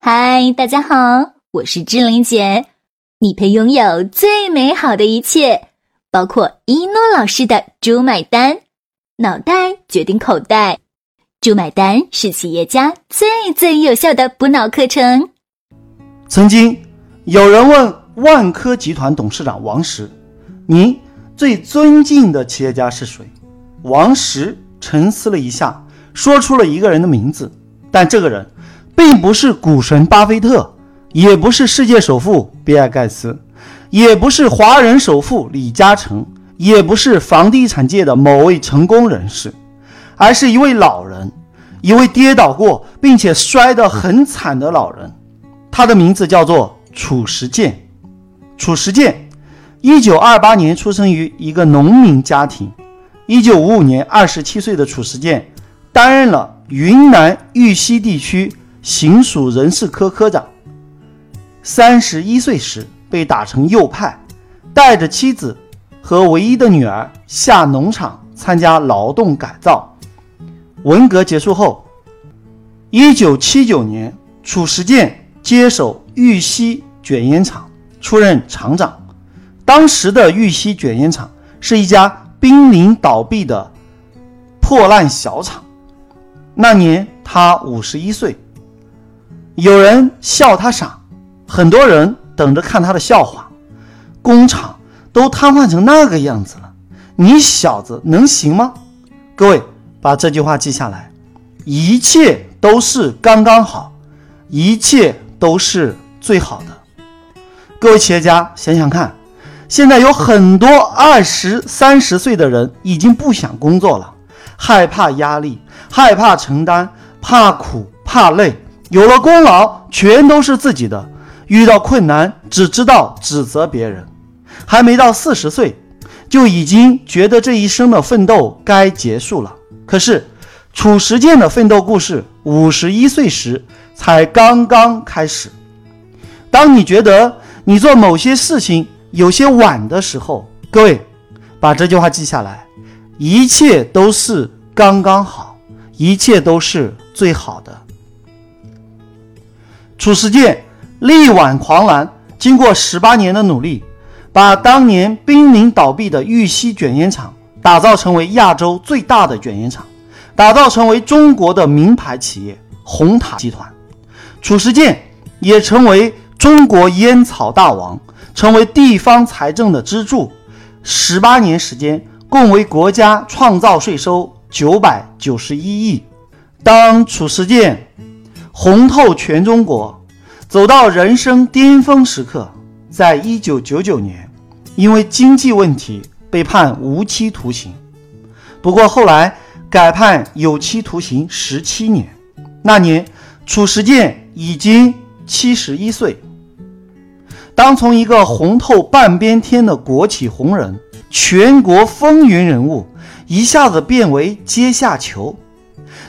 嗨，大家好，我是志玲姐。你配拥有最美好的一切，包括一诺老师的“猪买单”，脑袋决定口袋，“猪买单”是企业家最最有效的补脑课程。曾经有人问万科集团董事长王石：“您最尊敬的企业家是谁？”王石沉思了一下，说出了一个人的名字，但这个人。并不是股神巴菲特，也不是世界首富比尔盖茨，也不是华人首富李嘉诚，也不是房地产界的某位成功人士，而是一位老人，一位跌倒过并且摔得很惨的老人。他的名字叫做褚时健。褚时健，一九二八年出生于一个农民家庭。一九五五年，二十七岁的褚时健担任了云南玉溪地区。行署人事科科长，三十一岁时被打成右派，带着妻子和唯一的女儿下农场参加劳动改造。文革结束后，一九七九年，褚时健接手玉溪卷烟厂，出任厂长。当时的玉溪卷烟厂是一家濒临倒闭的破烂小厂。那年他五十一岁。有人笑他傻，很多人等着看他的笑话。工厂都瘫痪成那个样子了，你小子能行吗？各位把这句话记下来：一切都是刚刚好，一切都是最好的。各位企业家想想看，现在有很多二十三十岁的人已经不想工作了，害怕压力，害怕承担，怕苦怕累。有了功劳，全都是自己的；遇到困难，只知道指责别人。还没到四十岁，就已经觉得这一生的奋斗该结束了。可是，褚时健的奋斗故事，五十一岁时才刚刚开始。当你觉得你做某些事情有些晚的时候，各位，把这句话记下来：一切都是刚刚好，一切都是最好的。褚时健力挽狂澜，经过十八年的努力，把当年濒临倒闭的玉溪卷烟厂打造成为亚洲最大的卷烟厂，打造成为中国的名牌企业红塔集团。褚时健也成为中国烟草大王，成为地方财政的支柱。十八年时间，共为国家创造税收九百九十一亿。当褚时健。红透全中国，走到人生巅峰时刻，在一九九九年，因为经济问题被判无期徒刑。不过后来改判有期徒刑十七年。那年，褚时健已经七十一岁。当从一个红透半边天的国企红人、全国风云人物，一下子变为阶下囚。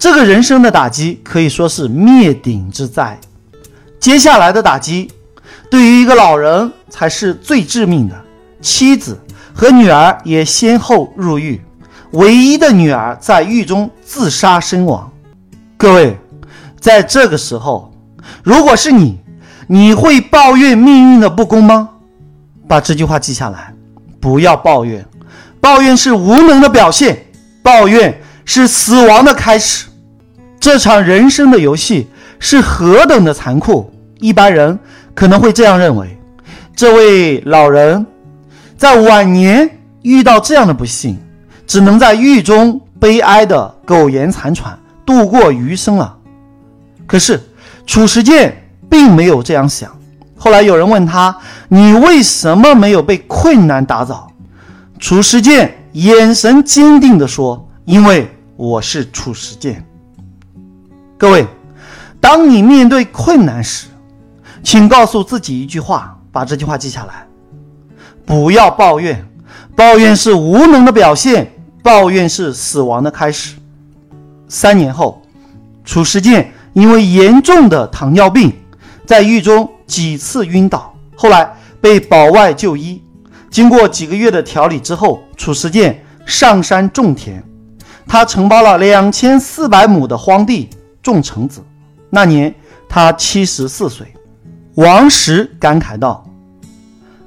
这个人生的打击可以说是灭顶之灾。接下来的打击，对于一个老人才是最致命的。妻子和女儿也先后入狱，唯一的女儿在狱中自杀身亡。各位，在这个时候，如果是你，你会抱怨命运的不公吗？把这句话记下来，不要抱怨，抱怨是无能的表现，抱怨是死亡的开始。这场人生的游戏是何等的残酷！一般人可能会这样认为：这位老人在晚年遇到这样的不幸，只能在狱中悲哀的苟延残喘度过余生了。可是褚时健并没有这样想。后来有人问他：“你为什么没有被困难打倒？”褚时健眼神坚定地说：“因为我是褚时健。”各位，当你面对困难时，请告诉自己一句话，把这句话记下来：不要抱怨，抱怨是无能的表现，抱怨是死亡的开始。三年后，褚时健因为严重的糖尿病，在狱中几次晕倒，后来被保外就医。经过几个月的调理之后，褚时健上山种田，他承包了两千四百亩的荒地。种橙子，那年他七十四岁。王石感慨道：“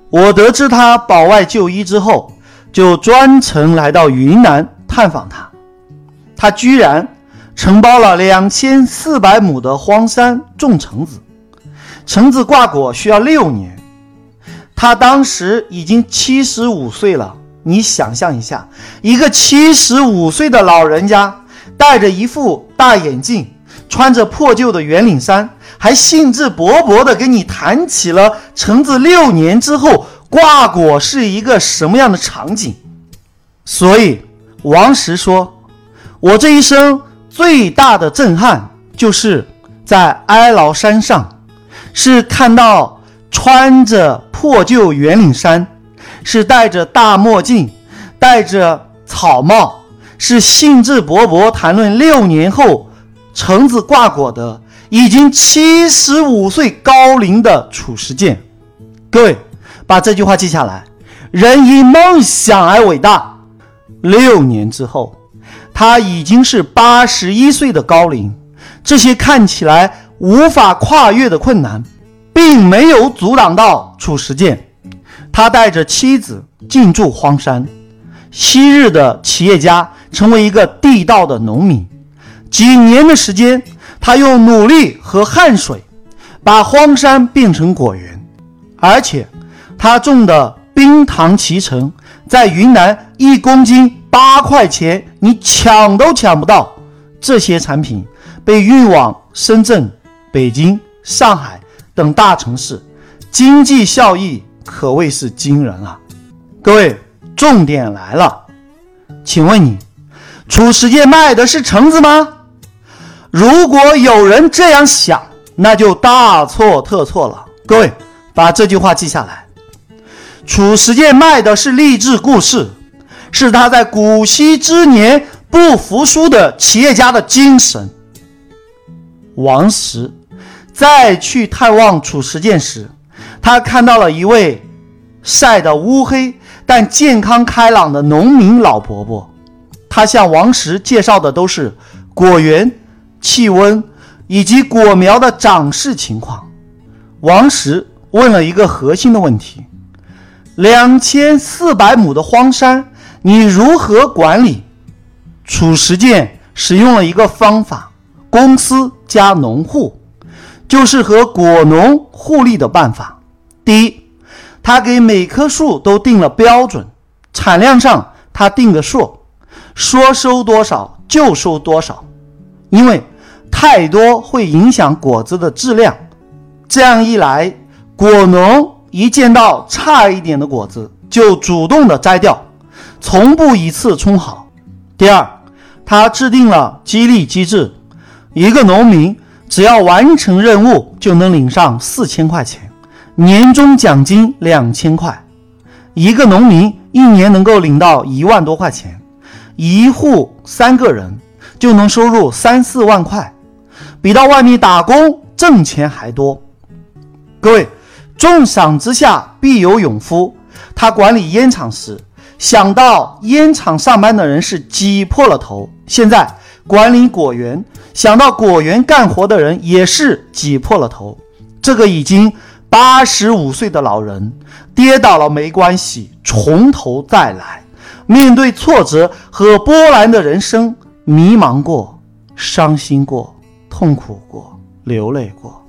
我得知他保外就医之后，就专程来到云南探访他。他居然承包了两千四百亩的荒山种橙子，橙子挂果需要六年。他当时已经七十五岁了。你想象一下，一个七十五岁的老人家，戴着一副大眼镜，穿着破旧的圆领衫。”还兴致勃勃地跟你谈起了橙子六年之后挂果是一个什么样的场景，所以王石说：“我这一生最大的震撼，就是在哀牢山上，是看到穿着破旧圆领衫，是戴着大墨镜，戴着草帽，是兴致勃勃谈论六年后橙子挂果的。”已经七十五岁高龄的褚时健，各位把这句话记下来：人因梦想而伟大。六年之后，他已经是八十一岁的高龄。这些看起来无法跨越的困难，并没有阻挡到褚时健。他带着妻子进驻荒山，昔日的企业家成为一个地道的农民。几年的时间。他用努力和汗水，把荒山变成果园，而且他种的冰糖脐橙，在云南一公斤八块钱，你抢都抢不到。这些产品被运往深圳、北京、上海等大城市，经济效益可谓是惊人啊！各位，重点来了，请问你，褚时健卖的是橙子吗？如果有人这样想，那就大错特错了。各位，把这句话记下来。褚时健卖的是励志故事，是他在古稀之年不服输的企业家的精神。王石再去探望褚时健时，他看到了一位晒得乌黑但健康开朗的农民老伯伯。他向王石介绍的都是果园。气温以及果苗的长势情况，王石问了一个核心的问题：两千四百亩的荒山，你如何管理？褚时健使用了一个方法：公司加农户，就是和果农互利的办法。第一，他给每棵树都定了标准，产量上他定个数，说收多少就收多少，因为。太多会影响果子的质量，这样一来，果农一见到差一点的果子就主动的摘掉，从不一次充好。第二，他制定了激励机制，一个农民只要完成任务就能领上四千块钱，年终奖金两千块，一个农民一年能够领到一万多块钱，一户三个人就能收入三四万块。比到外面打工挣钱还多。各位，重赏之下必有勇夫。他管理烟厂时，想到烟厂上班的人是挤破了头；现在管理果园，想到果园干活的人也是挤破了头。这个已经八十五岁的老人，跌倒了没关系，从头再来。面对挫折和波澜的人生，迷茫过，伤心过。痛苦过，流泪过，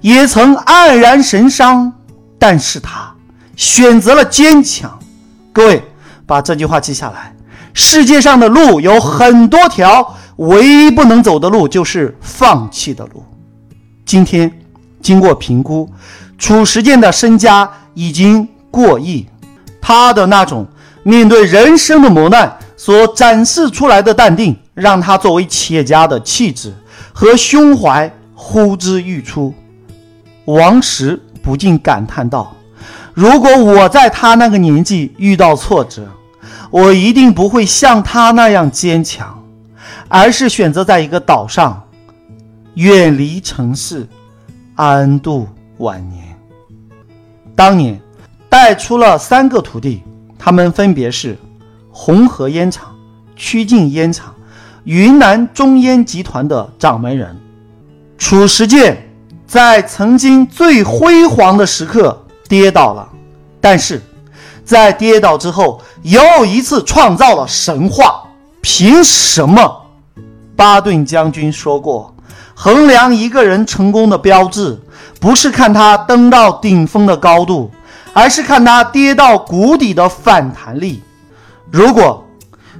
也曾黯然神伤，但是他选择了坚强。各位，把这句话记下来。世界上的路有很多条，唯一不能走的路就是放弃的路。今天，经过评估，褚时健的身家已经过亿。他的那种面对人生的磨难所展示出来的淡定，让他作为企业家的气质。和胸怀呼之欲出，王石不禁感叹道：“如果我在他那个年纪遇到挫折，我一定不会像他那样坚强，而是选择在一个岛上，远离城市，安度晚年。”当年带出了三个徒弟，他们分别是红河烟厂、曲靖烟厂。云南中烟集团的掌门人，褚时健在曾经最辉煌的时刻跌倒了，但是在跌倒之后又一次创造了神话。凭什么？巴顿将军说过，衡量一个人成功的标志，不是看他登到顶峰的高度，而是看他跌到谷底的反弹力。如果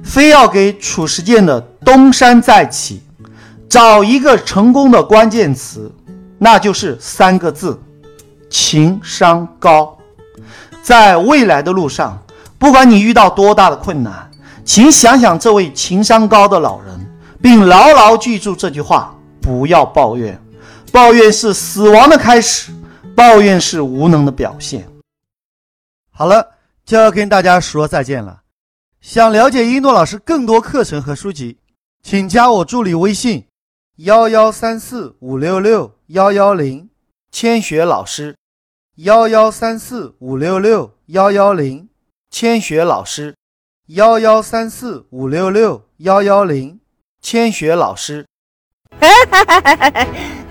非要给褚时健的东山再起找一个成功的关键词，那就是三个字：情商高。在未来的路上，不管你遇到多大的困难，请想想这位情商高的老人，并牢牢记住这句话：不要抱怨，抱怨是死亡的开始，抱怨是无能的表现。好了，就要跟大家说再见了。想了解一诺老师更多课程和书籍，请加我助理微信：幺幺三四五六六幺幺零，千雪老师。幺幺三四五六六幺幺零，千雪老师。幺幺三四五六六幺幺零，千雪老师。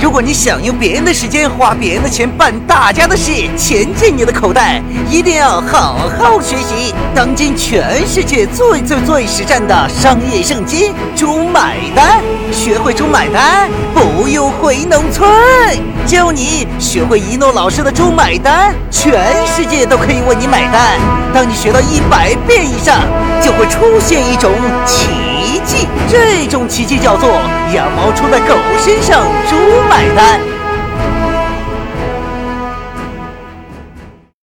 如果你想用别人的时间花别人的钱办大家的事。钱进你的口袋，一定要好好学习。当今全世界最最最实战的商业圣经《猪买单》，学会猪买单，不用回农村。教你学会一诺老师的猪买单，全世界都可以为你买单。当你学到一百遍以上，就会出现一种奇奇迹，这种奇迹叫做羊毛出在狗身上，猪买单。